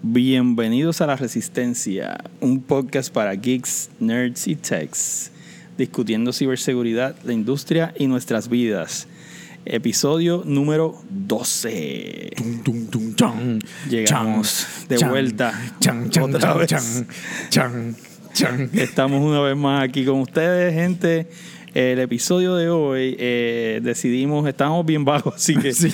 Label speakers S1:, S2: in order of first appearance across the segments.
S1: Bienvenidos a La Resistencia, un podcast para geeks, nerds y techs, discutiendo ciberseguridad, la industria y nuestras vidas. Episodio número 12.
S2: Tum, tum, tum, chan,
S1: Llegamos
S2: chan,
S1: de
S2: chan,
S1: vuelta otra vez. Estamos una vez más aquí con ustedes, gente. El episodio de hoy eh, decidimos, estábamos bien bajos, así que
S2: Sí,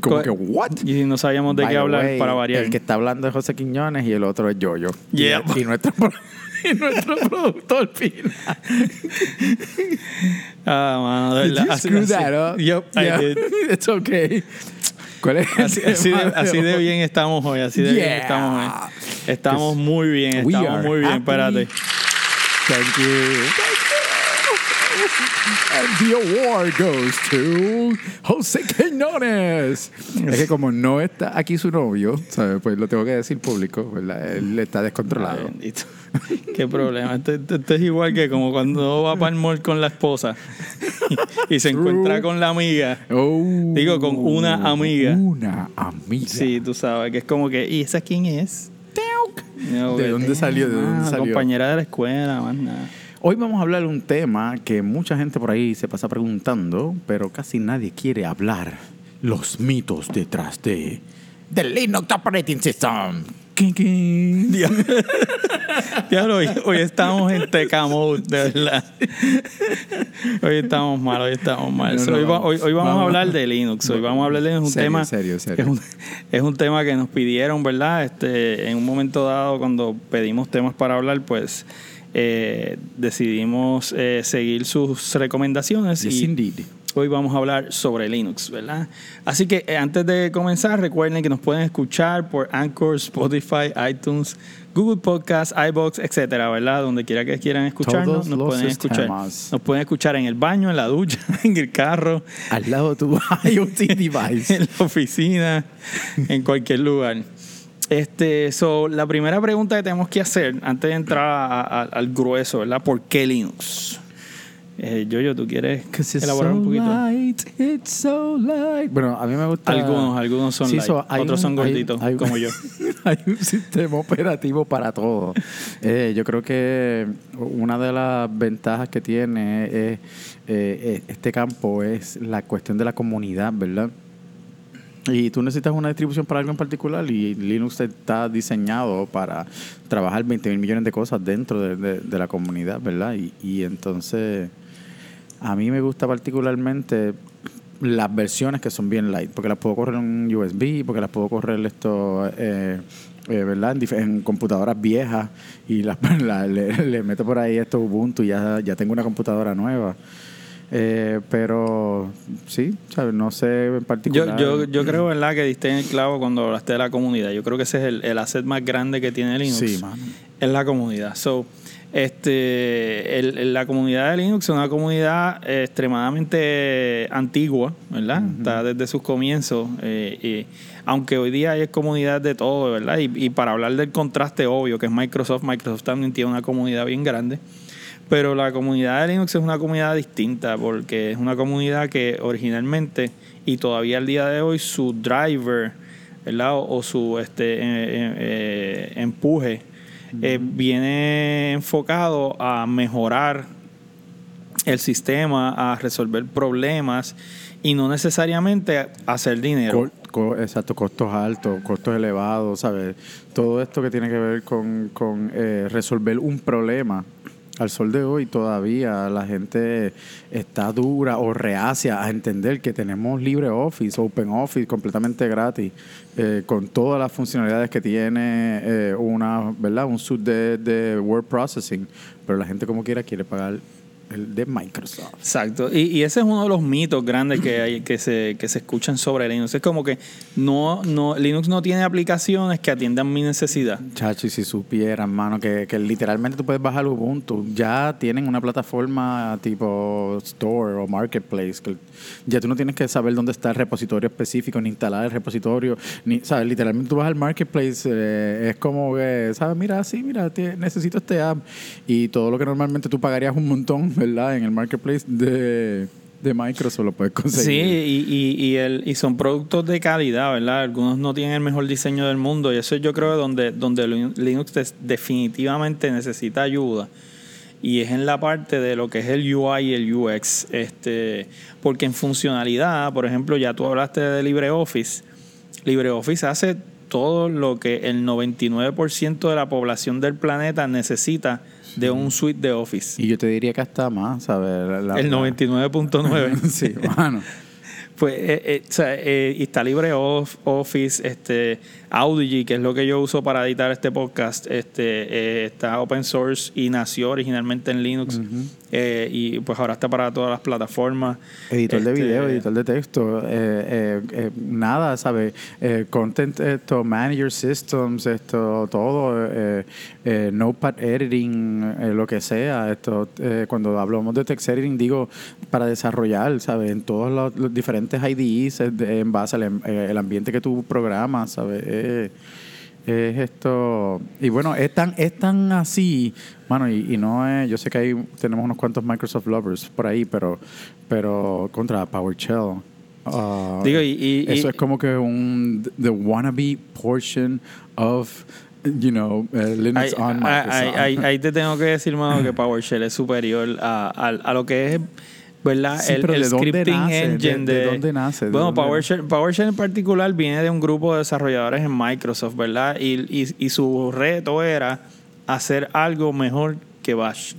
S2: como
S1: Co-
S2: que, ¿what?
S1: y no sabíamos de
S2: By
S1: qué hablar
S2: way,
S1: para variar.
S2: El que está hablando es José Quiñones y el otro es Yoyo. Y-
S1: Yeah.
S2: Y, nuestro, y nuestro productor Pina.
S1: Ah, mano, de
S2: Did
S1: verdad.
S2: you
S1: Así-
S2: screw
S1: así-
S2: that up?
S1: Yep, I did.
S2: It's okay. ¿Cuál es
S1: Así, así de, así de bien estamos hoy, así de bien estamos hoy. Estamos muy bien, estamos muy bien, espérate.
S2: Thank you. And the award goes to José Quiñones. Es que como no está aquí su novio, ¿sabes? pues lo tengo que decir público, ¿verdad? Él está descontrolado.
S1: bendito. Qué problema. Esto, es igual que como cuando va para el mall con la esposa y, se encuentra con la amiga.
S2: Oh,
S1: Digo, con una amiga.
S2: Una amiga.
S1: Sí, tú sabes, que es como que, ¿y esa quién es? No,
S2: ¿De dónde salió? ¿De dónde salió?
S1: Compañera de la escuela, más nada.
S2: Hoy vamos a hablar de un tema que mucha gente por ahí se pasa preguntando, pero casi nadie quiere hablar. Los mitos detrás de del Linux Operating System.
S1: Diablo, hoy, hoy estamos en teca mode, de verdad. Hoy estamos mal, hoy estamos mal.
S2: No, no,
S1: hoy, va- hoy- hoy vamos, a
S2: Vamos.
S1: hablar de Linux. Hoy vamos a hablar de Linux, un
S2: Serio,
S1: tema.
S2: serio, serio.
S1: Es un, es un tema que nos pidieron, ¿verdad? Este, en un momento dado, cuando pedimos temas para hablar, pues eh, decidimos eh, seguir sus recomendaciones.
S2: Yes,
S1: y
S2: indeed.
S1: Hoy vamos a hablar sobre Linux, ¿verdad? Así que eh, antes de comenzar, recuerden que nos pueden escuchar por Anchor, Spotify, iTunes, Google Podcasts, iBox, etcétera, ¿verdad? Donde quiera que quieran escucharnos,
S2: Todos
S1: nos
S2: los
S1: pueden escuchar.
S2: sistemas.
S1: Nos pueden escuchar en el baño, en la ducha, en el carro,
S2: Al lado de tu IoT device.
S1: en la oficina, en cualquier lugar. Este, so, la primera pregunta que tenemos que hacer antes de entrar a- a- al grueso, ¿verdad? ¿Por qué Linux? Eh, Yoyo, ¿tú quieres elaborar un poquito?
S2: light, it's so light. Bueno, a mí me gusta.
S1: Algunos, algunos son light,
S2: so hay
S1: otros
S2: un-
S1: son gorditos,
S2: hay-
S1: como yo.
S2: hay un sistema operativo para todo. Eh, yo creo que una de las ventajas que tiene es, eh, eh, este campo es la cuestión de la comunidad, ¿verdad? Y tú necesitas una distribución para algo en particular y Linux está diseñado para trabajar 20 mil millones de cosas dentro de, la comunidad, ¿verdad? Y, y entonces a mí me gusta particularmente las versiones que son bien light, porque las puedo correr en USB, porque las puedo correr esto, eh, eh, ¿verdad? En, computadoras viejas y las, la- le, le meto por ahí esto Ubuntu y ya, ya tengo una computadora nueva. Eh, pero sí, ¿sabes? no sé en
S1: Yo,
S2: particular.
S1: yo, yo creo, ¿verdad?, que diste en el clavo cuando hablaste de la comunidad. Yo creo que ese es el, el asset más grande que tiene Linux.
S2: Sí, mano.
S1: Es la comunidad. So, este, el- la comunidad de Linux es una comunidad eh, extremadamente antigua, ¿verdad? Está desde sus comienzos. eh, y aunque hoy día hay comunidad de todo, ¿verdad? Y, y para hablar del contraste obvio, que es Microsoft, Microsoft también tiene una comunidad bien grande. Pero la comunidad de Linux es una comunidad distinta porque es una comunidad que originalmente y todavía al día de hoy su driver, ¿verdad? O, o su este eh, eh, empuje eh, viene enfocado a mejorar el sistema, a resolver problemas y no necesariamente a hacer dinero.
S2: Co- co- exacto, costos altos, costos elevados, ¿sabes? Todo esto que tiene que ver con, con, eh, resolver un problema. Al sol de hoy todavía la gente está dura o reacia a entender que tenemos LibreOffice, OpenOffice completamente gratis, eh, con todas las funcionalidades que tiene eh, una, ¿verdad? Un suite de, de word processing, pero la gente como quiera quiere pagar el de Microsoft.
S1: Exacto. Y, y ese es uno de los mitos grandes que hay que se, que se escuchan sobre Linux. Es como que no, no, Linux no tiene aplicaciones que atiendan mi necesidad.
S2: Chacho, y si supieran, mano, que, que literalmente tú puedes bajar Ubuntu. Ya tienen una plataforma tipo Store o Marketplace. Que ya tú no tienes que saber dónde está el repositorio específico, ni instalar el repositorio. ni ¿Sabes? Literalmente tú vas al Marketplace. eh, es como que, ¿sabes? Mira, sí, mira, te- necesito este app. Y todo lo que normalmente tú pagarías un montón, ¿verdad? En el Marketplace de de Microsoft lo puedes
S1: Sí,
S2: conseguir.
S1: y, y, y, el, y son productos de calidad, ¿verdad? Algunos no tienen el mejor diseño del mundo y eso yo creo que donde, donde Linux definitivamente necesita ayuda. Y es en la parte de lo que es el UI y el UX. Este, porque en funcionalidad, por ejemplo, ya tú hablaste de LibreOffice. LibreOffice hace todo lo que el 99% de la población del planeta necesita de un suite de Office.
S2: Y yo te diría que hasta más, ¿sabes? La- la-
S1: el 99.9.
S2: sí, bueno.
S1: Pues, eh, eh, o sea, eh, y está libre Off- Office, este, Audigy, que es lo que yo uso para editar este podcast, este, eh, está open source y nació originalmente en Linux. Eh, y pues ahora está para todas las plataformas.
S2: Editor de
S1: Este,
S2: video, editor de texto, eh, eh, nada, ¿sabes? Content, esto, manager systems, esto, todo, notepad editing, lo que sea. Esto, eh, cuando hablamos de text editing, digo, para desarrollar, ¿sabes? En todos los, los diferentes IDEs, de- en base al el ambiente que tú programas, ¿sabes? Eh, es esto. Y bueno es tan es tan así mano y, y no es yo sé que hay tenemos unos cuantos Microsoft lovers por ahí pero pero contra PowerShell ah,
S1: Digo, y- y-
S2: eso es como que un the wannabe portion of you know eh, Linux
S1: Ahí,
S2: on
S1: ahí-
S2: Microsoft.
S1: ahí- ahí te tengo que decir, mano, que PowerShell es superior a, a, a lo que es, ¿verdad?
S2: Sí,
S1: el
S2: pero
S1: el
S2: ¿de dónde
S1: scripting
S2: nace?
S1: engine
S2: ¿De-
S1: de,
S2: de dónde nace? ¿De
S1: Bueno,
S2: dónde
S1: PowerShell, PowerShell en particular viene de un grupo de desarrolladores en Microsoft, ¿verdad? Y, y, y su reto era hacer algo mejor que Bash.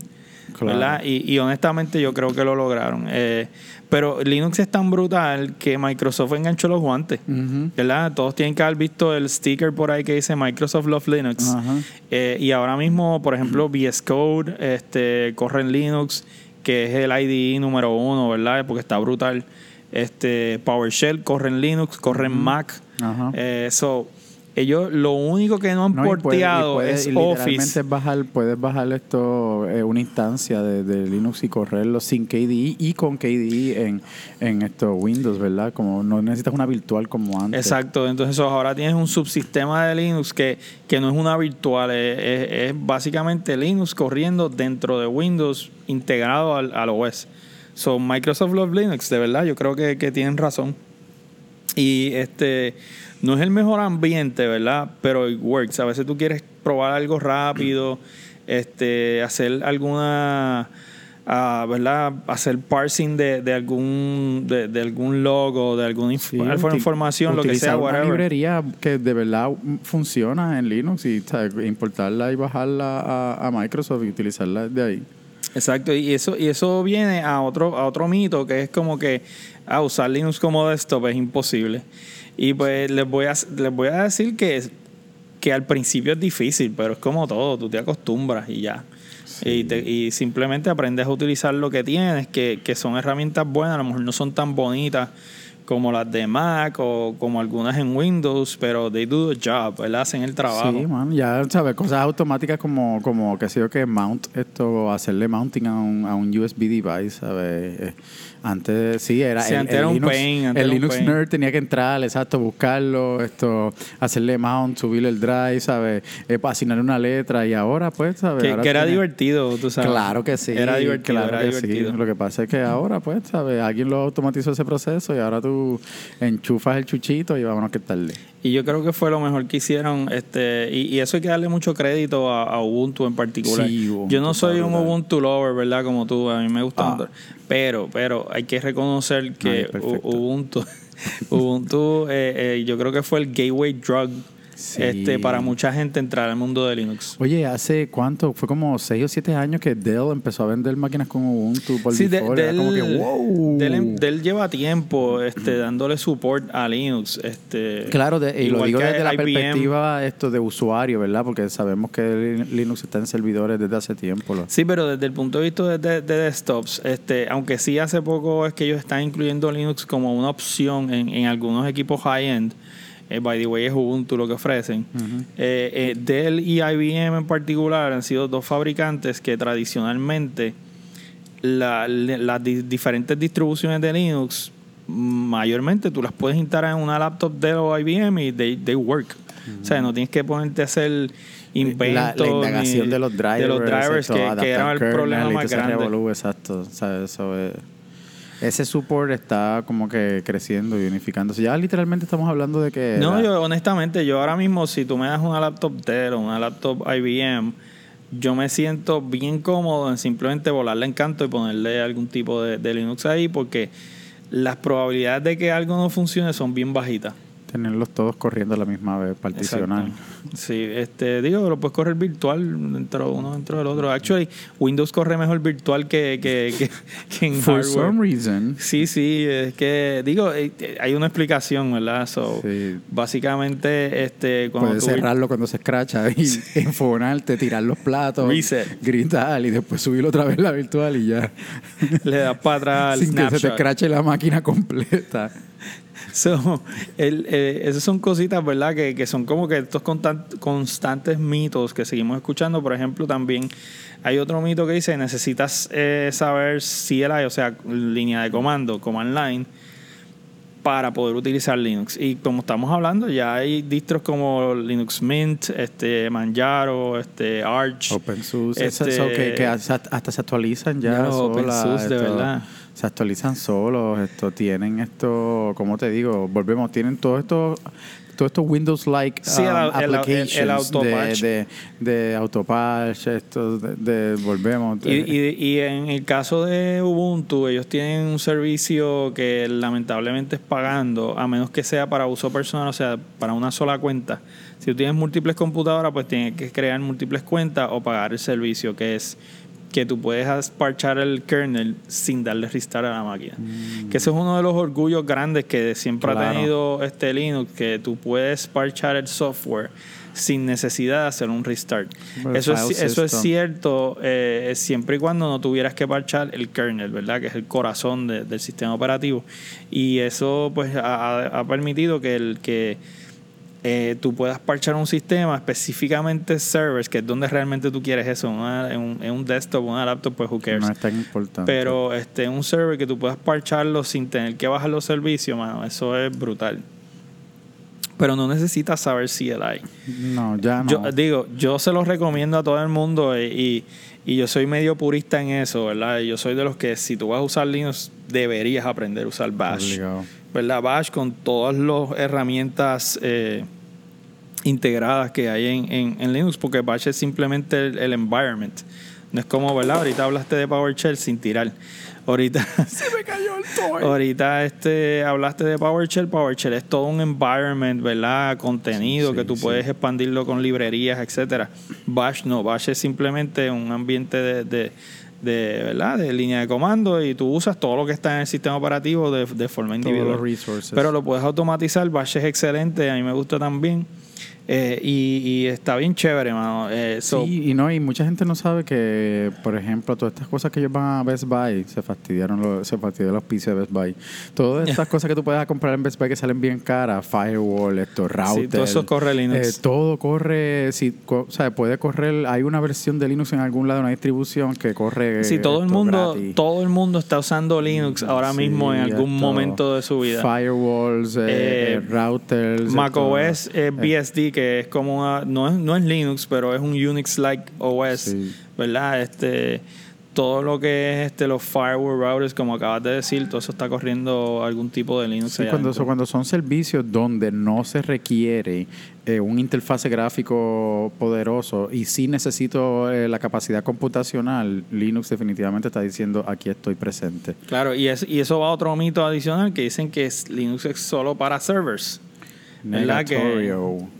S2: Claro.
S1: ¿verdad? Y, y honestamente yo creo que lo lograron. Eh, pero Linux es tan brutal que Microsoft enganchó los guantes. ¿verdad? Todos tienen que haber visto el sticker por ahí que dice Microsoft Love Linux. Eh, y ahora mismo, por ejemplo, VS Code este, corre en Linux, que es el IDE número uno, ¿verdad? Porque está brutal. Este, PowerShell corre en Linux, corre en Mac.
S2: Ajá.
S1: Eh, so, ellos lo único que no han
S2: No, y puede- y
S1: porteado
S2: puede-
S1: es
S2: y literalmente
S1: Office.
S2: bajar, puedes bajar esto, eh, una instancia de, de Linux y correrlo sin KDE y con KDE en, en esto Windows, ¿verdad? Como no necesitas una virtual como antes.
S1: Exacto, entonces ahora tienes un subsistema de Linux que, que no es una virtual, es, es- es básicamente Linux corriendo dentro de Windows integrado al, al OS. So, Microsoft Love Linux, de verdad, yo creo que, que tienen razón. Y este no es el mejor ambiente, ¿verdad? Pero it works. A veces tú quieres probar algo rápido, este, hacer alguna, ah, ¿verdad? Hacer parsing de, de algún de, de algún logo, de alguna inf-
S2: Sí,
S1: información, lo que sea,
S2: una
S1: whatever.
S2: librería que de verdad funciona en Linux y importarla y bajarla a, a Microsoft y utilizarla de ahí.
S1: Exacto, y eso, y eso viene a otro, a otro mito que es como que ah, usar Linux como desktop es imposible. Y pues les voy a, les voy a decir que, que al principio es difícil, pero es como todo, tú te acostumbras y ya. Y, te- y simplemente aprendes a utilizar lo que tienes, que, que son herramientas buenas, a lo mejor no son tan bonitas como las de Mac o como algunas en Windows, pero they do the job, ¿verdad? Hacen el trabajo.
S2: Sí, man, ya sabes, cosas automáticas como, como que sé yo que mount esto, hacerle mounting a un, a un USB device, ¿sabes? Antes sí, era
S1: Sí, antes era un
S2: Linux,
S1: pain, antes
S2: el
S1: era un
S2: Linux
S1: pain.
S2: nerd tenía que entrar, exacto, buscarlo, esto, hacerle mount, subirle el drive, ¿sabes? Eh, asignarle una letra y ahora pues, ¿sabes?
S1: Que,
S2: Ahora
S1: que era
S2: tiene-
S1: divertido, tú sabes.
S2: Claro que sí.
S1: Era divertido,
S2: claro
S1: era
S2: que sí.
S1: divertido.
S2: Lo que pasa es que ahora, pues, ¿sabes? Alguien lo automatizó ese proceso y ahora tú enchufas el chuchito y vámonos que tarde.
S1: Y yo creo que fue lo mejor que hicieron, este, y, y eso hay que darle mucho crédito a, a Ubuntu en particular.
S2: Sí, Ubuntu
S1: yo no soy un. Ubuntu lover, ¿verdad? Como tú, a mí me gusta.
S2: Ah.
S1: Pero, pero hay que reconocer que Ubuntu, Ubuntu eh, eh, yo creo que fue el gateway drug
S2: Sí.
S1: este, para mucha gente entrar al mundo de Linux.
S2: Oye, ¿hace cuánto? Fue como 6 o 7 años que Dell empezó a vender máquinas con Ubuntu por
S1: Sí,
S2: default. Como que, wow.
S1: Dell- Dell lleva tiempo este, dándole support a Linux. Este,
S2: Claro, de- y lo digo desde la
S1: IBM.
S2: perspectiva esto de usuario, ¿verdad? Porque sabemos que Lin- Linux está en servidores desde hace tiempo. lo-
S1: Sí, pero desde el punto de vista de, de- de desktops, este, aunque sí hace poco es que ellos están incluyendo Linux como una opción en, en algunos equipos high-end, eh, by the way es Ubuntu lo que ofrecen, eh, eh, Dell y IBM en particular han sido dos fabricantes que tradicionalmente la- las di- diferentes distribuciones de Linux mayormente tú las puedes instalar en una laptop Dell o IBM y they, they work. O sea, no tienes que ponerte a hacer inventos.
S2: la, la indagación
S1: ni-
S2: de los drivers,
S1: de los drivers que, era el problema más grande.
S2: revolú, exacto. Eso es- ese support está como que creciendo y unificándose. Ya literalmente estamos hablando de que...
S1: No, yo honestamente, yo ahora mismo, si tú me das una laptop Dell o una laptop IBM, yo me siento bien cómodo en simplemente volarle en canto y ponerle algún tipo de, de Linux ahí porque las probabilidades de que algo no funcione son bien bajitas.
S2: Tenerlos todos corriendo a la misma vez, particional.
S1: Sí, este, digo, lo puedes correr virtual dentro uno dentro del otro. Actually, Windows corre mejor virtual que, que, que, que en
S2: For
S1: hardware.
S2: some reason.
S1: Sí, sí, es que, digo, eh, hay una explicación, ¿verdad? So,
S2: Sí.
S1: Básicamente, este, cuando
S2: Puedes
S1: tú-
S2: cerrarlo cuando se escracha y enfonarte, tirar los platos,
S1: Reset.
S2: gritar y después subirlo otra vez la virtual y ya.
S1: le das para atrás
S2: Sin que se te escrache la máquina completa.
S1: So, el, eh, esas son cositas, ¿verdad? Que, que son como que estos constan- constantes mitos que seguimos escuchando. Por ejemplo, también hay otro mito que dice, necesitas eh, saber CLI, o sea, línea de comando, command line, para poder utilizar Linux. Y como estamos hablando, ya hay distros como Linux Mint, este Manjaro, este Arch.
S2: OpenSUSE,
S1: Este-
S2: eso, que, que hasta se actualizan ya.
S1: Ya los
S2: solas,
S1: OpenSUSE, de verdad.
S2: Se actualizan solos, esto, tienen esto, ¿cómo te digo? Volvemos, tienen todo esto, todos estos Windows-like
S1: Sí, el-
S2: um,
S1: el- el- el
S2: applications
S1: autopatch.
S2: de, de, de autopatch, esto, de, de- volvemos.
S1: Y, y, y en el caso de Ubuntu, ellos tienen un servicio que lamentablemente es pagando, a menos que sea para uso personal, o sea, para una sola cuenta. Si tú tienes múltiples computadoras, pues tienes que crear múltiples cuentas o pagar el servicio, que es que tú puedes parchar el kernel sin darle restart a la máquina. Que ese es uno de los orgullos grandes que siempre ha tenido este Linux, que tú puedes parchar el software sin necesidad de hacer un restart. Eso es, eso es
S2: system.
S1: cierto eh, siempre y cuando no tuvieras que parchar el kernel, ¿verdad? Que es el corazón de- del sistema operativo. Y eso pues ha, ha- ha permitido que el que eh, tú puedas parchar un sistema, específicamente servers, que es donde realmente tú quieres eso, una- en, un, en un desktop, una laptop, pues who cares.
S2: no es tan importante.
S1: Pero este, un server que tú puedas parcharlo sin tener que bajar los servicios, mano, eso es brutal. Pero no necesitas saber CLI.
S2: no, ya no.
S1: Yo digo, yo se los recomiendo a todo el mundo y, y, y yo soy medio purista en eso, ¿verdad? Yo soy de los que si tú vas a usar Linux, deberías aprender a usar Bash.
S2: Obligado.
S1: ¿Verdad? Bash con todas las herramientas eh, integradas que hay en, en, en Linux, porque Bash es simplemente el, el environment. No es como, ¿verdad? Ahorita hablaste de PowerShell sin tirar. Ahorita,
S2: me cayó el toy.
S1: ahorita este, hablaste de PowerShell. PowerShell es todo un environment, ¿verdad? Contenido
S2: Sí,
S1: que tú
S2: sí.
S1: puedes expandirlo con librerías, etcétera. Bash no. Bash es simplemente un ambiente de, de, de, ¿verdad? de línea de comando y tú usas todo lo que está en el sistema operativo de, de forma
S2: Todos
S1: individual. Pero lo puedes automatizar. Bash es excelente. A mí me gusta también. Eh, y, y está bien chévere, mano. Eh, so-
S2: sí, y no, y mucha gente no sabe que, por ejemplo, todas estas cosas que ellos van a Best Buy, se fastidiaron los, se fastidió los pisos de Best Buy. Todas estas cosas que tú puedes comprar en Best Buy que salen bien caras, firewall, esto, router.
S1: todo eso corre Linux.
S2: eh, todo corre, co- o sea, puede correr, hay una versión de Linux en algún lado, una distribución que corre
S1: Sí, todo el mundo,
S2: gratis.
S1: todo el mundo está usando Linux ahora
S2: Sí,
S1: mismo en algún
S2: esto,
S1: momento de su vida.
S2: Firewalls, eh, routers.
S1: macOS BSD, que es como una, no es, no es Linux, pero es un Unix-like OS,
S2: Sí.
S1: ¿verdad? Este, todo lo que es este, los firewall routers, como acabas de decir, todo eso está corriendo algún tipo de Linux.
S2: Sí, cuando, cuando son servicios donde no se requiere eh, un interfase gráfico poderoso y sí necesito eh, la capacidad computacional, Linux definitivamente está diciendo aquí estoy presente.
S1: Claro, y, es, y eso va a otro mito adicional que dicen que es- Linux es solo para servers. ¿Verdad que-.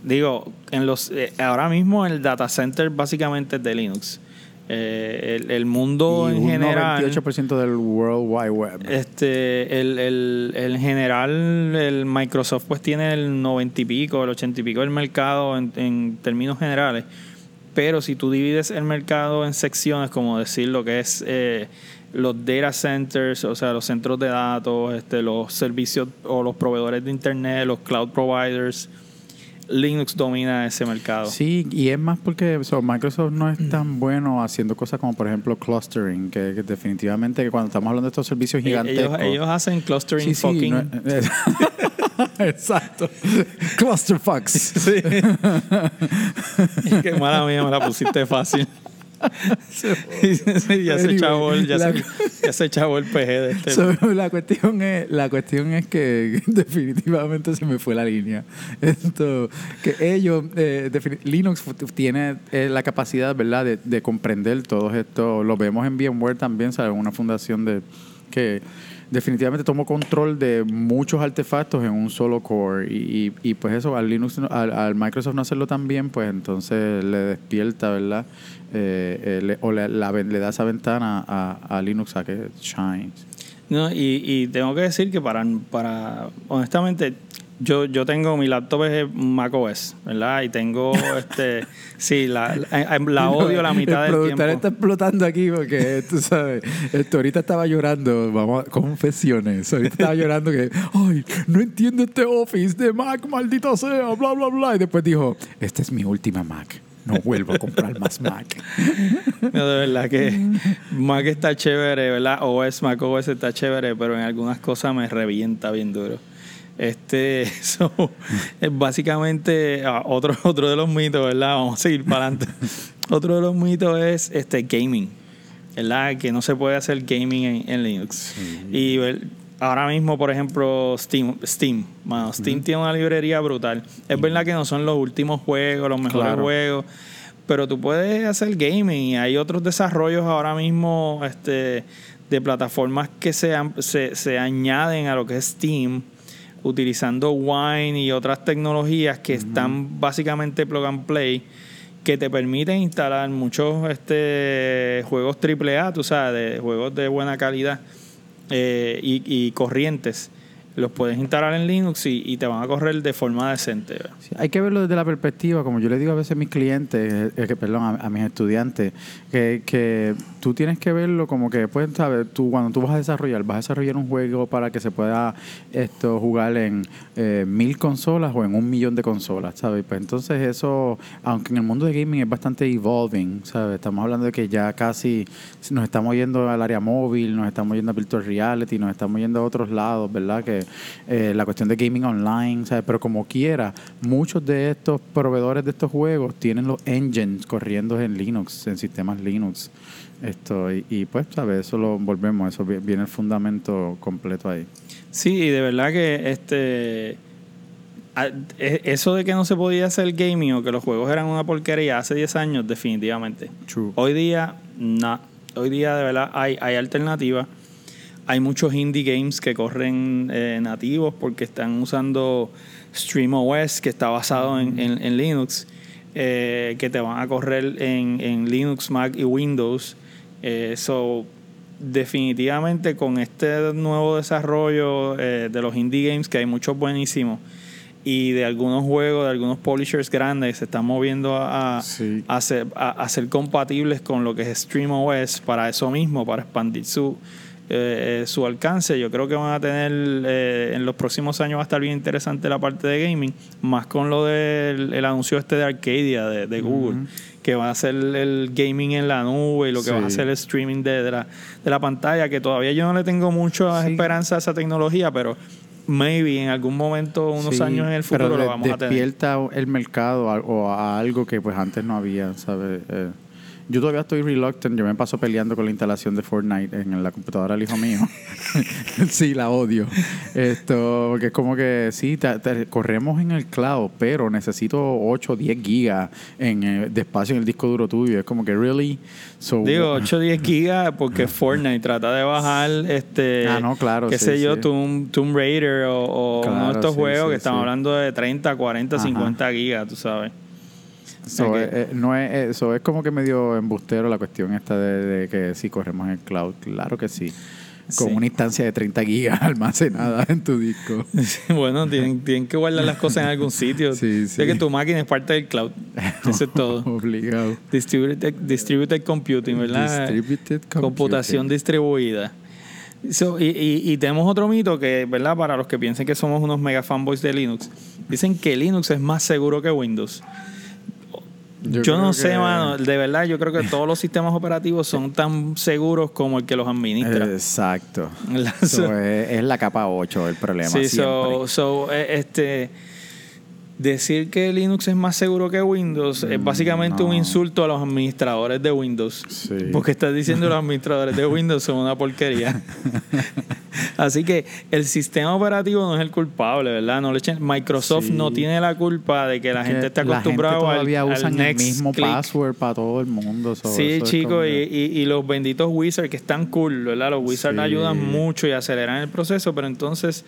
S1: Digo, en los eh, ahora mismo el data center básicamente es de Linux. Eh, el, el mundo
S2: y
S1: en
S2: un
S1: general,
S2: 98% del World Wide Web.
S1: este, el, el, el general, el Microsoft pues tiene el 90 y pico, el 80 y pico del mercado en, en términos generales. Pero si tú divides el mercado en secciones, como decir lo que es eh, los data centers, o sea, los centros de datos, este, los servicios o los proveedores de internet, los cloud providers, Linux domina ese mercado.
S2: Sí, y es más porque so, Microsoft no es tan bueno haciendo cosas como, por ejemplo, clustering, que, que definitivamente que cuando estamos hablando de estos servicios
S1: Eh,
S2: gigantescos...
S1: Ellos, ellos hacen clustering
S2: Sí, sí,
S1: fucking.
S2: no Exacto. Clusterfucks.
S1: Sí. Qué mala mía, me la pusiste fácil. ya, se echó el, ya, se, el PG de este.
S2: la, cuestión es, la cuestión es que definitivamente se me fue la línea. Esto, que ellos, eh, Linux tiene eh, la capacidad, ¿verdad?, de, de, comprender todo esto. Lo vemos en VMware también, ¿sabes? Una fundación de que definitivamente tomó control de muchos artefactos en un solo core y, y, pues eso al Linux al, Microsoft no hacerlo tan bien pues entonces le despierta verdad eh, eh, o le, le, da esa ventana a, a Linux a que shine.
S1: No y, y tengo que decir que para para honestamente yo, yo tengo mi laptop es macOS, ¿verdad? Y tengo este sí, la, la, odio la mitad del tiempo.
S2: El está explotando aquí porque tú sabes, esto ahorita estaba llorando, vamos, confesiones. Ahorita estaba llorando que, "Ay, no entiendo este Office de Mac, maldito sea, bla bla bla." Y después dijo, "Esta es mi última Mac." no vuelvo a comprar más Mac.
S1: No, de verdad que Mac está chévere, ¿verdad? OS, Mac OS está chévere, pero en algunas cosas me revienta bien duro. Este, eso es básicamente ah, otro, otro de los mitos, ¿verdad? Vamos a seguir para adelante. otro de los mitos es este gaming, ¿verdad? Que no se puede hacer gaming en, Linux. Y ahora mismo, por ejemplo, Steam, Steam, Steam tiene una librería brutal. Es verdad que no son los últimos juegos, los mejores juegos, pero tú puedes hacer gaming y hay otros desarrollos ahora mismo este, de plataformas que se, se, se añaden a lo que es Steam utilizando Wine y otras tecnologías que están básicamente plug and play que te permiten instalar muchos este juegos AAA, tú sabes, de juegos de buena calidad eh, y, y corrientes los puedes instalar en Linux y, te van a correr de forma decente.
S2: hay que verlo desde la perspectiva, como yo le digo a veces a mis clientes, eh, eh, que, perdón, a, mis estudiantes, que, que tú tienes que verlo como que, pues, ¿sabes? Tú, cuando tú vas a desarrollar, vas a desarrollar un juego para que se pueda esto jugar en eh, mil consolas o en un millón de consolas, ¿sabes? Pues entonces eso, aunque en el mundo de gaming es bastante evolving, ¿sabes? Estamos hablando de que ya casi nos estamos yendo al área móvil, nos estamos yendo a virtual reality, nos estamos yendo a otros lados, ¿verdad? Que eh, la cuestión de gaming online, ¿sabes? Pero como quiera, muchos de estos proveedores de estos juegos tienen los engines corriendo en Linux, en sistemas Linux. Esto, y, pues, ¿sabes? Eso lo volvemos, eso viene el fundamento completo ahí.
S1: Sí, y de verdad que este e, eso de que no se podía hacer gaming o que los juegos eran una porquería hace 10 años, definitivamente. Hoy día, no. Hoy día, de verdad, hay, hay alternativas. Hay muchos indie games que corren eh, nativos porque están usando StreamOS, que está basado en, en, Linux, eh, que te van a correr en, en Linux, Mac y Windows. Eh, so, definitivamente con este nuevo desarrollo de los indie games, que hay muchos buenísimos, y de algunos juegos, de algunos publishers grandes, se están moviendo a, a, ser, a, ser, compatibles con lo que es StreamOS para eso mismo, para expandir su, eh, su alcance. Yo creo que van a tener, eh, en los próximos años va a estar bien interesante la parte de gaming, más con lo del el anuncio este de Arcadia de, Google, que va a hacer el gaming en la nube y lo que va a hacer el streaming de, la, de la pantalla, que todavía yo no le tengo mucha esperanza a esa tecnología, pero maybe en algún momento, unos años en el futuro, lo vamos a tener.
S2: Despierta el mercado o a algo que pues antes no había, ¿sabes? Eh, yo todavía estoy reluctant. Yo me paso peleando con la instalación de Fortnite en la computadora del hijo mío. sí, la odio. Esto, porque es como que sí, corremos en el cloud, pero necesito 8 o 10 gigas en, eh, de espacio en el disco duro tuyo. Es como que, really?
S1: Digo, 8 o 10 gigas porque Fortnite trata de bajar, este,
S2: ah, no, claro,
S1: qué sé yo, Tomb, Tomb, Raider o, uno de estos juegos que estamos hablando de 30, 40, 50 gigas, tú sabes.
S2: So, eh, eh, no es, eso es como que medio embustero la cuestión esta de, que si corremos en el cloud. Claro que sí. Con una instancia de 30 gigas almacenada en tu disco.
S1: bueno, tienen, tienen, que guardar las cosas en algún sitio. Sí, sí. que tu máquina es parte del cloud. Eso es todo.
S2: Obligado.
S1: Distributed, distributed computing, ¿verdad?
S2: Distributed computing.
S1: Computación distribuida. y, y, tenemos otro mito que, ¿verdad? Para los que piensen que somos unos mega fanboys de Linux, dicen que Linux es más seguro que Windows. Yo, no sé, mano. De verdad, yo creo que todos los sistemas operativos son tan seguros como el que los administra.
S2: Exacto. es, la capa 8 el problema.
S1: Sí, so, so, eh, este. Decir que Linux es más seguro que Windows es
S2: Mm,
S1: básicamente un insulto a los administradores de Windows.
S2: Sí.
S1: Porque estás diciendo que los administradores de Windows son una porquería. Así que el sistema operativo no es el culpable, ¿verdad? No le echen- Microsoft
S2: Sí.
S1: no tiene la culpa de que la gente esté acostumbrada
S2: todavía
S1: al, al
S2: usan el
S1: next
S2: mismo
S1: click.
S2: password para todo el mundo. so,
S1: Sí, chicos, y- y los benditos wizards que están cool, ¿verdad? Los wizards
S2: Sí.
S1: ayudan mucho y aceleran el proceso, pero entonces,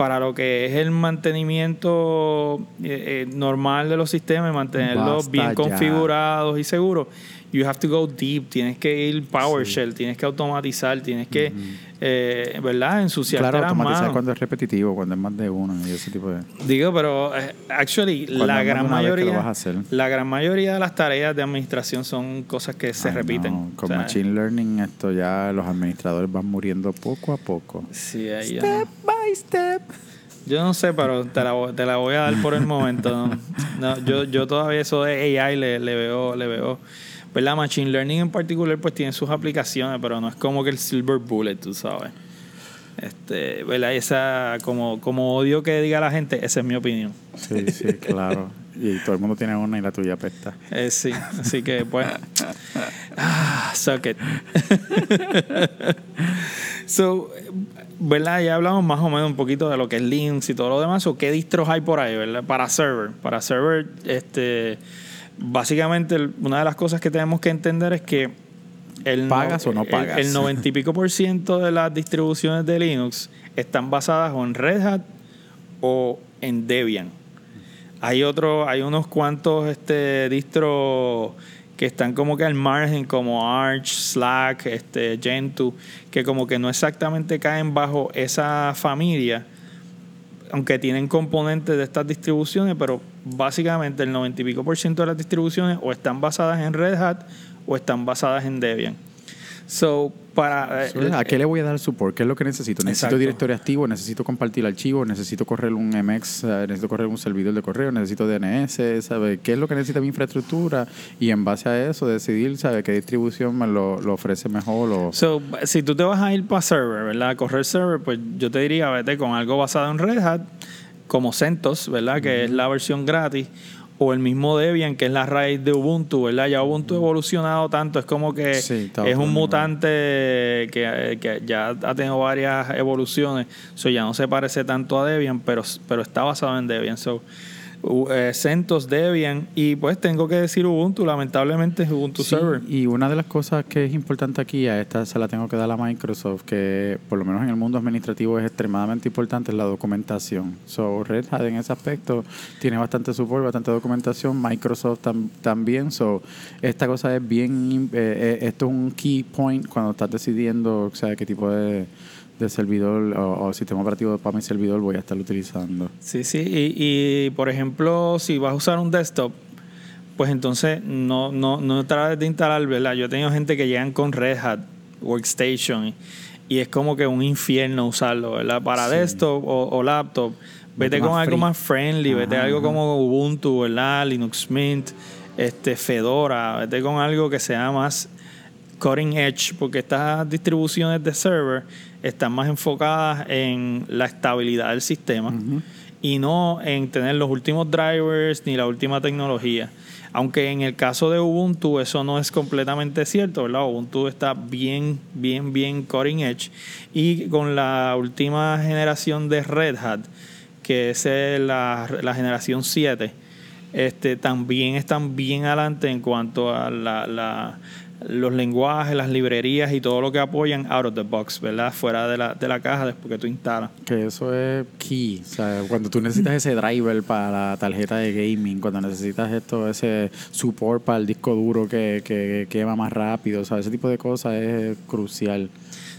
S1: para lo que es el mantenimiento eh, eh, normal de los sistemas, y mantenerlos
S2: Basta
S1: bien
S2: ya.
S1: configurados y seguros, you have to go deep, tienes que ir PowerShell, tienes que automatizar, tienes que, eh, ¿verdad? Ensuciarte
S2: Claro, automatizar
S1: manos.
S2: cuando es repetitivo, cuando es más de uno y ese tipo de...
S1: Digo, pero eh, actually la gran mayoría
S2: vas a hacer.
S1: la gran mayoría de las tareas de administración son cosas que se
S2: Ay,
S1: repiten.
S2: no, Con
S1: O sea,
S2: Machine Learning esto ya los administradores van muriendo poco a poco.
S1: Sí, ahí ya
S2: Step by step.
S1: Yo no sé, pero te la, voy- te la voy a dar por el momento. No, No, yo, yo todavía eso de AI le, le veo, le veo. La Machine Learning en particular pues tiene sus aplicaciones, pero no es como que el Silver Bullet, tú sabes. Este, ¿verdad? Esa, como, como odio que diga la gente, esa es mi opinión.
S2: Sí, sí, claro. Y todo el mundo tiene una y la tuya apesta.
S1: Eh, sí, así que pues. Ah, suck it. so, ¿verdad? Ya hablamos más o menos un poquito de lo que es Linux y todo lo demás. ¿O qué distros hay por ahí, verdad? Para server. Para server, este. Básicamente, una de las cosas que tenemos que entender es que. El
S2: ¿Pagas o no pagas?
S1: El, 90 y pico por ciento de las distribuciones de Linux están basadas o en Red Hat o en Debian. Hay otro, hay unos cuantos este distros que están como que al margen, como Arch, Slack, este, Gentoo, que como que no exactamente caen bajo esa familia, aunque tienen componentes de estas distribuciones, pero básicamente el 90 y pico por ciento de las distribuciones o están basadas en Red Hat o están basadas en Debian. So, para... eh,
S2: ¿A qué le voy a dar support? ¿Qué es lo que necesito? ¿Necesito
S1: Exacto.
S2: directorio activo? ¿Necesito compartir archivos? ¿Necesito correr un MX? eh, ¿Necesito correr un servidor de correo? ¿Necesito DNS? ¿Sabe? ¿Qué es lo que necesita mi infraestructura? Y en base a eso decidir, ¿sabe? ¿Qué distribución me lo, lo ofrece mejor? O...
S1: So, si tú te vas a ir para server, ¿verdad? A correr server, pues yo te diría, vete con algo basado en Red Hat, como CentOS, ¿verdad? Que es la versión gratis, o el mismo Debian, que es la raíz de Ubuntu, ¿verdad? Ya Ubuntu ha evolucionado tanto, es como que
S2: Sí,
S1: es un mutante que, que ya ha tenido varias evoluciones, so ya no se parece tanto a Debian, pero, pero está basado en Debian. So, eh, CentOS, Debian, y pues tengo que decir Ubuntu, lamentablemente es Ubuntu
S2: Sí,
S1: Server.
S2: Y una de las cosas que es importante aquí, a esta se la tengo que dar a Microsoft, que por lo menos en el mundo administrativo es extremadamente importante, es la documentación. So, Red Hat en ese aspecto tiene bastante support, bastante documentación, Microsoft tam- también. So, esta cosa es bien, eh, eh, esto es un key point cuando estás decidiendo, o sea, qué tipo de, de servidor o, o sistema operativo para mi servidor voy a estar utilizando.
S1: Sí, sí, y, y, por ejemplo, si vas a usar un desktop, pues entonces no, no, no trates de instalar, ¿verdad? Yo he tenido gente que llegan con Red Hat Workstation y, y es como que un infierno usarlo, ¿verdad? Para
S2: Sí.
S1: desktop o, o laptop, vete con algo más friendly, vete algo
S2: ajá.
S1: como Ubuntu, ¿verdad? Linux Mint, este, Fedora, vete con algo que sea más cutting edge, porque estas distribuciones de server están más enfocadas en la estabilidad del sistema y no en tener los últimos drivers ni la última tecnología. Aunque en el caso de Ubuntu eso no es completamente cierto, ¿verdad? Ubuntu está bien, bien, bien cutting edge. Y con la última generación de Red Hat, que es la, la generación 7, este, también están bien adelante en cuanto a la, la- los lenguajes, las librerías y todo lo que apoyan out of the box, ¿verdad? Fuera de la, de la caja después que tú instalas.
S2: Que eso es key. O sea, cuando tú necesitas ese driver para la tarjeta de gaming, cuando necesitas esto, ese support para el disco duro que, que quema más rápido, o sea, ese tipo de cosas es crucial.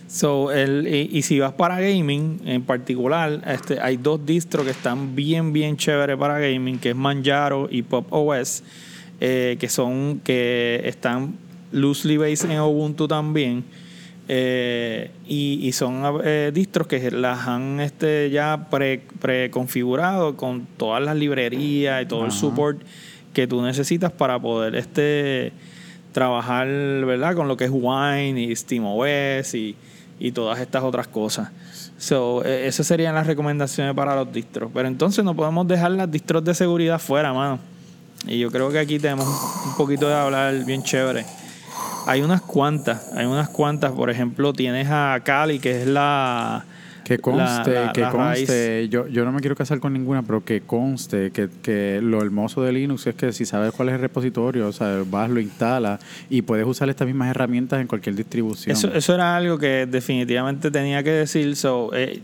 S1: So, el, y, y si vas para gaming en particular, este, hay dos distros que están bien, bien chéveres para gaming, que es Manjaro y Pop OS, eh, que son, que están loosely based en Ubuntu también. eh, y, y son eh, distros que las han este, ya pre- preconfigurado con todas las librerías y todo el support que tú necesitas para poder este trabajar ¿verdad? con lo que es Wine y SteamOS y, y todas estas otras cosas. So, eh, esas serían las recomendaciones para los distros. Pero entonces no podemos dejar las distros de seguridad fuera, mano. Y yo creo que aquí tenemos un poquito de hablar bien chévere. Hay unas cuantas, hay unas cuantas. Por ejemplo, tienes a Kali, que es la
S2: que conste,
S1: la- la-
S2: que
S1: la
S2: conste, yo, yo no me quiero casar con ninguna, pero que conste que, que lo hermoso de Linux es que si sabes cuál es el repositorio, o sea, vas, lo instalas y puedes usar estas mismas herramientas en cualquier distribución.
S1: Eso, eso era algo que definitivamente tenía que decir. So, eh,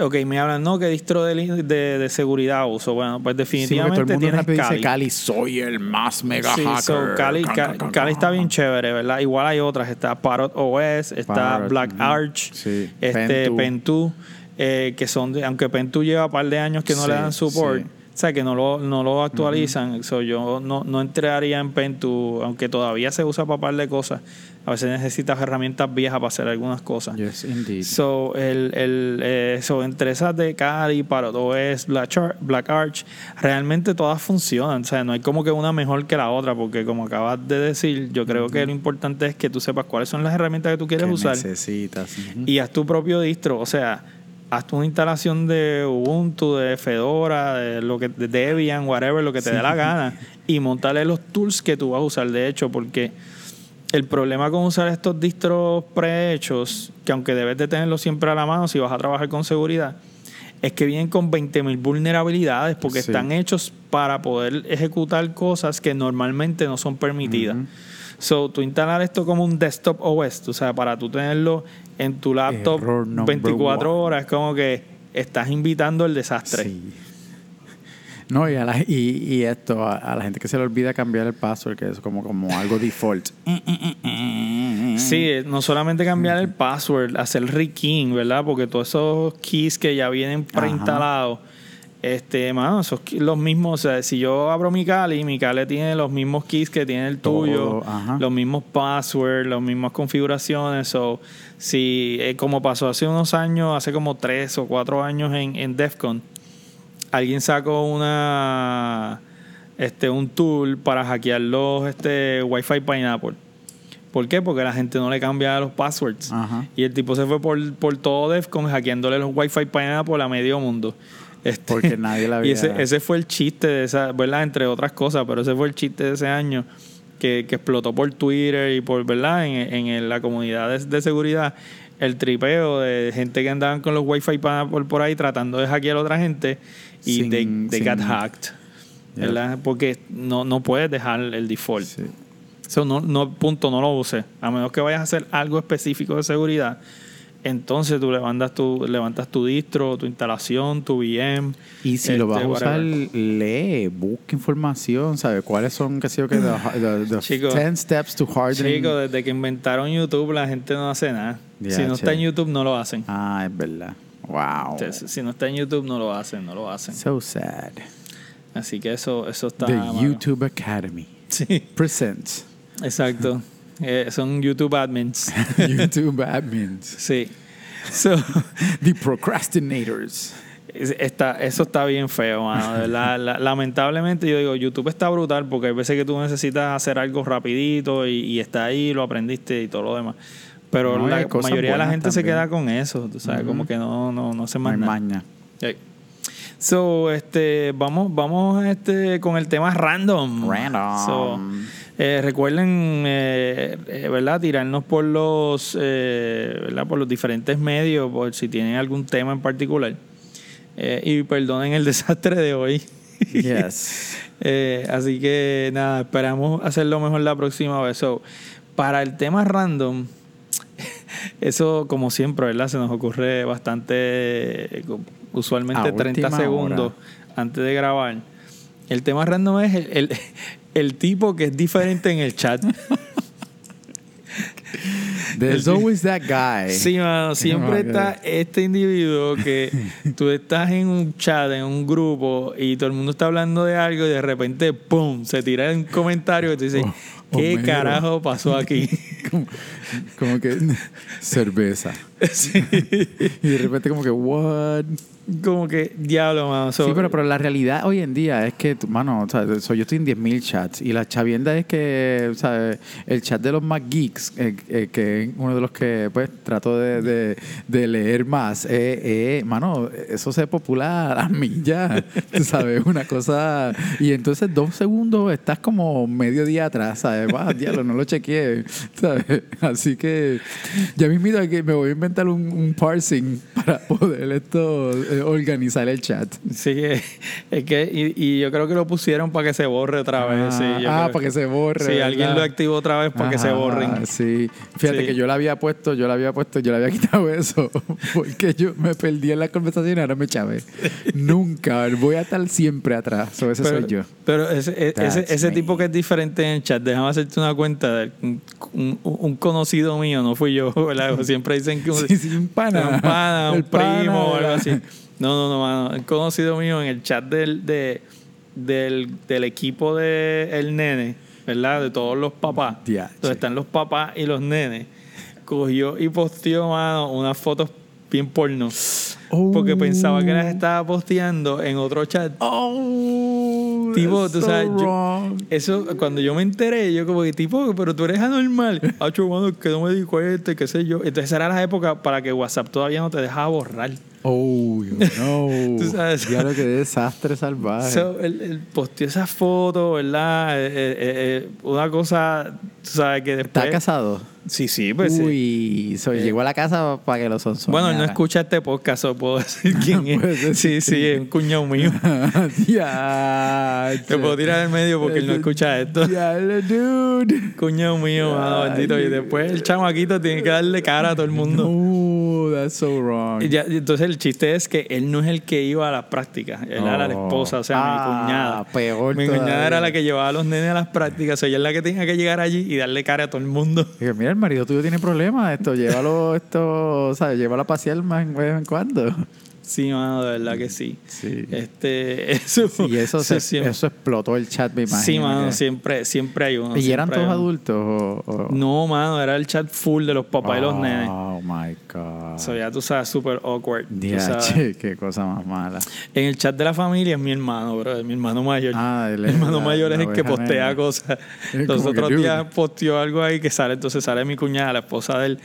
S1: ok, me hablan, no, que distro de, de, de seguridad uso. Bueno, pues
S2: Sí, todo el
S1: definitivamente
S2: mundo
S1: tienes
S2: rápido dice. Cali, soy el más mega
S1: Sí,
S2: hacker.
S1: so, Kali,
S2: Can,
S1: Ka-
S2: can, can,
S1: Kali
S2: can,
S1: está bien chévere, ¿verdad? Igual hay otras. Está Parrot OS, está
S2: Parrot,
S1: Black. Arch,
S2: Sí,
S1: este.
S2: Pentoo,
S1: eh, que son, de- aunque Pentoo lleva un par de años que no le dan support, o sea, que no lo, no lo actualizan. So, yo no, no entraría en Pentoo, aunque todavía se usa para un par de cosas. A veces necesitas herramientas viejas para hacer algunas cosas.
S2: Yes, indeed.
S1: So, el, el, eh, so, entre esas de Kali, Parrot OS, Black, Ar- Black Arch, realmente todas funcionan. O sea, no hay como que una mejor que la otra, porque como acabas de decir, yo creo que lo importante es que tú sepas cuáles son las herramientas que tú quieres
S2: que
S1: usar
S2: necesitas.
S1: y haz tu propio distro. O sea, haz una instalación de Ubuntu, de Fedora, de lo que de Debian, whatever, lo que te dé la gana y montale los tools que tú vas a usar. De hecho, porque el problema con usar estos distros prehechos, que aunque debes de tenerlos siempre a la mano si vas a trabajar con seguridad, es que vienen con 20.000 vulnerabilidades porque
S2: Sí.
S1: están hechos para poder ejecutar cosas que normalmente no son permitidas. So, tú instalar esto como un desktop OS, o sea, para tú tenerlo en tu laptop
S2: Error number
S1: 24
S2: one.
S1: horas, es como que estás invitando el desastre.
S2: Sí. No, y, a la- y, y esto, a, a la gente que se le olvida cambiar el password, que es como, como algo default.
S1: Sí, no solamente cambiar el password, hacer rekeying, ¿verdad? Porque todos esos keys que ya vienen preinstalados, este, mano, esos keys, los mismos, o sea, si yo abro mi Kali, mi Kali tiene los mismos keys que tiene el
S2: Todo,
S1: tuyo,
S2: ajá.
S1: los mismos passwords, las mismas configuraciones, o si, eh, como pasó hace unos años, hace como tres o cuatro años en, en DEFCON, alguien sacó una este un tool para hackear los este Wi-Fi Pineapple. ¿Por qué? Porque la gente no le cambia los passwords.
S2: Ajá.
S1: Y el tipo se fue por, por todo DEFCON hackeándole los Wi-Fi Pineapple a medio mundo. Este,
S2: Porque nadie la
S1: Y
S2: había-
S1: ese, ese fue el chiste de esa, ¿verdad? Entre otras cosas, pero ese fue el chiste de ese año que, que explotó por Twitter y por, ¿verdad? En, en la comunidad de, de seguridad. El tripeo de gente que andaban con los Wi-Fi Pineapple por ahí tratando de hackear a otra gente y
S2: Sin-
S1: they, they got hacked. ¿Verdad? Porque no, no puedes dejar el default.
S2: Sí.
S1: So, no, no, punto, no lo uses. A menos que vayas a hacer algo específico de seguridad, entonces tú levantas tu, levantas tu distro, tu instalación, tu VM.
S2: Y si lo
S1: este,
S2: vas a usar,
S1: whatever.
S2: lee, busca información, ¿sabes? ¿Cuáles son, qué sé yo, que
S1: Chico,
S2: 10 steps to hardening?
S1: Chicos, desde que inventaron YouTube, la gente no hace nada. Si no está en YouTube, no lo hacen.
S2: Ah, es verdad. Wow.
S1: Entonces, si no está en YouTube, no lo hacen, no lo hacen.
S2: So sad.
S1: Así que eso, eso está.
S2: The
S1: malo.
S2: YouTube Academy
S1: Sí,
S2: presents
S1: exacto. Eh, son YouTube admins.
S2: YouTube admins.
S1: sí. So,
S2: The procrastinators.
S1: Es- Está, eso está bien feo, mano. verdad. La- lamentablemente, yo digo, YouTube está brutal porque hay veces que tú necesitas hacer algo rapidito y, y está ahí, lo aprendiste y todo lo demás. Pero
S2: No,
S1: la mayoría de la gente se queda con eso, tú sabes, como que no, no, no
S2: No
S1: más
S2: maña.
S1: So, este, vamos, vamos este, con el tema random.
S2: Random.
S1: So, eh, recuerden, eh, eh, ¿verdad? Tirarnos por los, eh, ¿verdad? Por los diferentes medios, por si tienen algún tema en particular. Eh, y perdonen el desastre de hoy.
S2: Yes.
S1: Así que nada, esperamos hacerlo mejor la próxima vez. So, para el tema random, eso como siempre, ¿verdad? Se nos ocurre bastante, eh, usualmente
S2: A
S1: 30
S2: última
S1: segundos antes de grabar. El tema random es el, el, el tipo que es diferente en el chat.
S2: There's always that guy.
S1: Sí, mano, siempre está este individuo que tú estás en un chat, en un grupo, y todo el mundo está hablando de algo y de repente, ¡pum! se tira un comentario que tú dices,
S2: Oh,
S1: ¿qué
S2: Homero.
S1: carajo pasó aquí?
S2: como, como que cerveza.
S1: Sí.
S2: Y de repente como que, what?
S1: Como que, diablo, mano. so-
S2: Sí, pero, pero la realidad hoy en día es que, mano, o sea, so, yo estoy en 10.000 chats y la chavienda es que, o sea, el chat de los más geeks, eh, eh, que es uno de los que, pues, trato de, de- de leer más, eh, eh, mano, eso se popular a mí ya, sabes, una cosa... Y entonces dos segundos estás como medio día atrás, ¿sabes? Va, diablo, no lo chequeé, ¿sabes? Así que ya mismo que me voy a inventar un, un parsing para poder esto eh, organizar el chat.
S1: Sí, es, es que, y, y yo creo que lo pusieron para que se borre otra vez. sí, yo
S2: ah,
S1: creo-
S2: para que se borre.
S1: Sí, alguien lo activó otra vez para que se borren.
S2: Sí, fíjate
S1: Sí.
S2: que yo le había puesto, yo le había puesto, yo le había quitado eso, porque yo me perdí en la conversación y ahora me chavé. Nunca, voy a estar siempre atrás, so, ese
S1: Pero,
S2: soy yo.
S1: pero ese, e- ese, ese tipo que es diferente en el chat, déjame hacerte una cuenta. de un, un- un conocido mío, no fui yo, ¿verdad? Siempre dicen que un,
S2: Sí, sí, un pana.
S1: un pana, un
S2: El pana,
S1: primo o algo así. No, no, no, mano. Un conocido mío en el chat del, de, del, del equipo de el nene, ¿verdad? De todos los papás.
S2: Diache.
S1: Donde están los papás y los nenes. Cogió y posteó, mano, unas fotos bien porno. Porque pensaba que las estaba posteando en otro chat.
S2: Oh,
S1: Tipo, tú
S2: so
S1: sabes, yo-. Eso, cuando yo me enteré, yo como que tipo, pero tú eres anormal. Mano, que no me di cuenta, qué sé yo. Entonces era la época para que WhatsApp todavía no te dejaba borrar.
S2: Oh, no.
S1: Tú sabes.
S2: Ya lo que desastre salvaje.
S1: So, él, él posteó esa foto, ¿verdad? Eh, eh, eh, una cosa, tú sabes que después...
S2: ¿Está casado?
S1: Sí, sí, pues sí.
S2: Uy, so, llegó a la casa para que lo son
S1: Bueno, él no escucha este podcast, o puedo decir quién es. Sí,
S2: decir
S1: sí, es un cuñado mío.
S2: ya.
S1: Te puedo tirar del medio porque él no escucha esto.
S2: Ya, dude.
S1: Cuñado mío, mano, bendito. Y después el chamaquito tiene que darle cara a todo el mundo.
S2: No, that's so wrong.
S1: Y ya- entonces el chiste es que él no es el que iba a las prácticas, él era la esposa, o sea,
S2: Ah,
S1: mi cuñada.
S2: peor
S1: Mi cuñada
S2: todavía.
S1: era la que llevaba a los nenes a las prácticas, o ella es la que tenía que llegar allí y darle cara a todo el mundo.
S2: Dije, mira, el marido tuyo tiene problemas, esto, llévalo, esto, ¿sabes? Llévalo a pasear más de vez en cuando.
S1: Sí, mano, de verdad que sí.
S2: Sí.
S1: Este, eso,
S2: Y eso, se,
S1: siempre,
S2: eso explotó el chat, me imagino.
S1: sí, mano,
S2: que-
S1: siempre, siempre hay uno.
S2: ¿Y eran todos
S1: uno.
S2: adultos? O, o-
S1: No, mano, era el chat full de los papás y los nenes.
S2: Oh, my God.
S1: So, ya tú sabes, súper awkward. tú sabes.
S2: Diache, qué cosa más mala.
S1: En el chat de la familia es mi hermano, bro, es mi hermano mayor.
S2: Ah,
S1: mi
S2: es
S1: hermano
S2: la-
S1: mayor es
S2: la
S1: el que postea
S2: negra.
S1: cosas.
S2: Es
S1: Los otros días posteó algo ahí que sale, entonces sale mi cuñada, la esposa de él,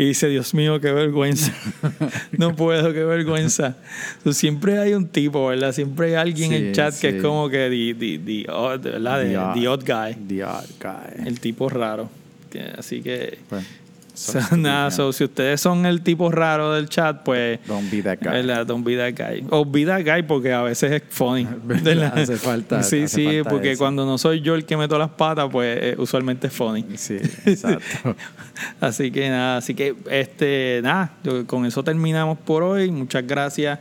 S1: y dice, Dios mío, qué vergüenza. no puedo, qué vergüenza. So, siempre hay un tipo, ¿verdad? Siempre hay alguien en el chat que es como que the, the, the odd. The,
S2: The odd.
S1: guy,
S2: The odd guy.
S1: el tipo raro. Así que... so, nada, so, si ustedes son el tipo raro del chat, pues...
S2: Don't be that guy.
S1: ¿verdad? Don't be that guy. O be that guy porque a veces es funny.
S2: ¿Verdad? Hace falta-
S1: Sí,
S2: hace
S1: sí,
S2: falta
S1: porque
S2: eso.
S1: cuando no soy yo el que meto las patas, pues eh, usualmente es funny.
S2: Sí, exacto.
S1: Así que nada, así que este, nada, con eso terminamos por hoy. Muchas gracias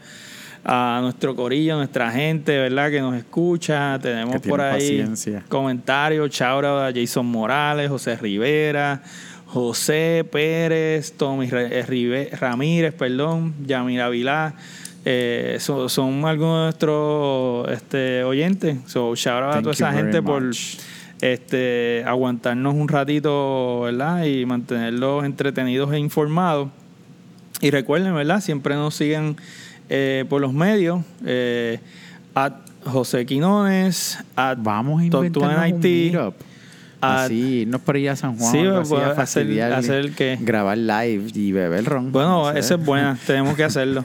S1: a nuestro corillo, a nuestra gente, ¿verdad? Que nos escucha. Tenemos por ahí
S2: paciencia.
S1: comentarios. Shout out a Jason Morales, José Rivera, José Pérez, Tommy eh, Ramírez, perdón, Yamira Vilá. Eh, son, son algunos de nuestros este, oyentes. So, shout out a toda esa gente por este, aguantarnos un ratito, ¿verdad? Y mantenerlos entretenidos e informados. Y recuerden, ¿verdad? Siempre nos siguen eh, por los medios. Eh, at José Quinones, at
S2: Vamos a
S1: Top
S2: inventarnos
S1: 20
S2: un
S1: IT,
S2: meetup.
S1: A-
S2: Así, irnos por allá a San Juan.
S1: Sí,
S2: algo así,
S1: pues,
S2: a
S1: hacer-
S2: fastidiar,
S1: hacer el qué.
S2: Grabar live y beber ron.
S1: Bueno,
S2: no sé.
S1: esa es buena, tenemos que hacerlo.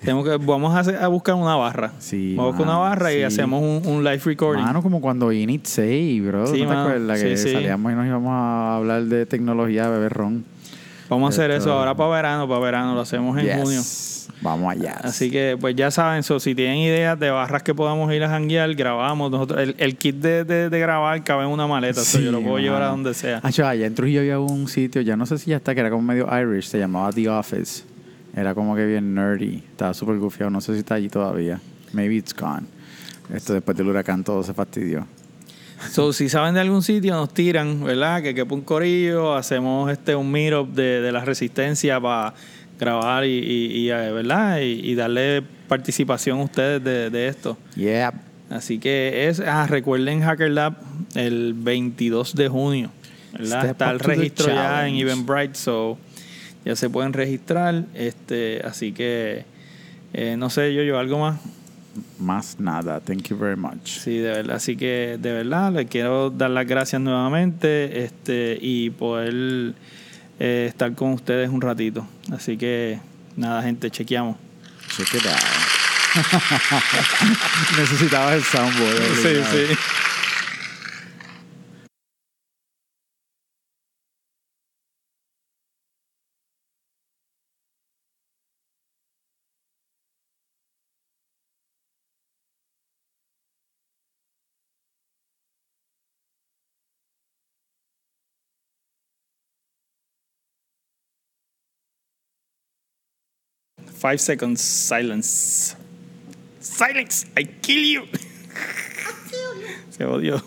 S1: tenemos que, vamos a, hacer- a buscar una barra.
S2: Sí,
S1: vamos con una
S2: mano,
S1: barra y
S2: sí.
S1: hacemos un, un live recording.
S2: Mano, como cuando Init 6, bro.
S1: Sí,
S2: ¿No te acuerdas que
S1: Sí, sí.
S2: salíamos y nos íbamos a hablar de tecnología, beber ron?
S1: Vamos a hacer
S2: esto-
S1: eso ahora para verano, para verano, lo hacemos en
S2: Yes.
S1: junio.
S2: Vamos allá.
S1: Así que, pues ya saben, so, si tienen ideas de barras que podamos ir a janguear, grabamos. Nosotros, el, el kit de, de, de grabar cabe en una maleta, so,
S2: Sí,
S1: yo lo puedo llevar a donde sea.
S2: Ah, allá en Trujillo había un sitio, ya no sé si ya está, que era como medio Irish, se llamaba The Office. Era como que bien nerdy. Estaba súper gufiado, no sé si está allí todavía. Maybe it's gone. Esto después del huracán todo se fastidió.
S1: So, si saben de algún sitio, nos tiran, ¿verdad? Que quepa un corillo, hacemos este un meetup de, de la resistencia para grabar y, y- y, eh, ¿verdad? Y, y darle participación a ustedes de, de esto.
S2: Yeah.
S1: Así que es, ah, recuerden Hacker Lab el 22 de junio, ¿verdad? Está el registro ya en. Eventbrite, so ya se pueden registrar, este, así que Eh, no sé, yo, yo, algo más.
S2: Más nada. Thank you very much.
S1: Sí, de verdad. Así que, de verdad, le quiero dar las gracias nuevamente este, y poder eh, estar con ustedes un ratito. Así que, nada, gente, chequeamos.
S2: Check it out. Necesitabas el soundboard.
S1: Sí, sí. Five seconds silence. Silence, I kill you. I kill you. Se odió.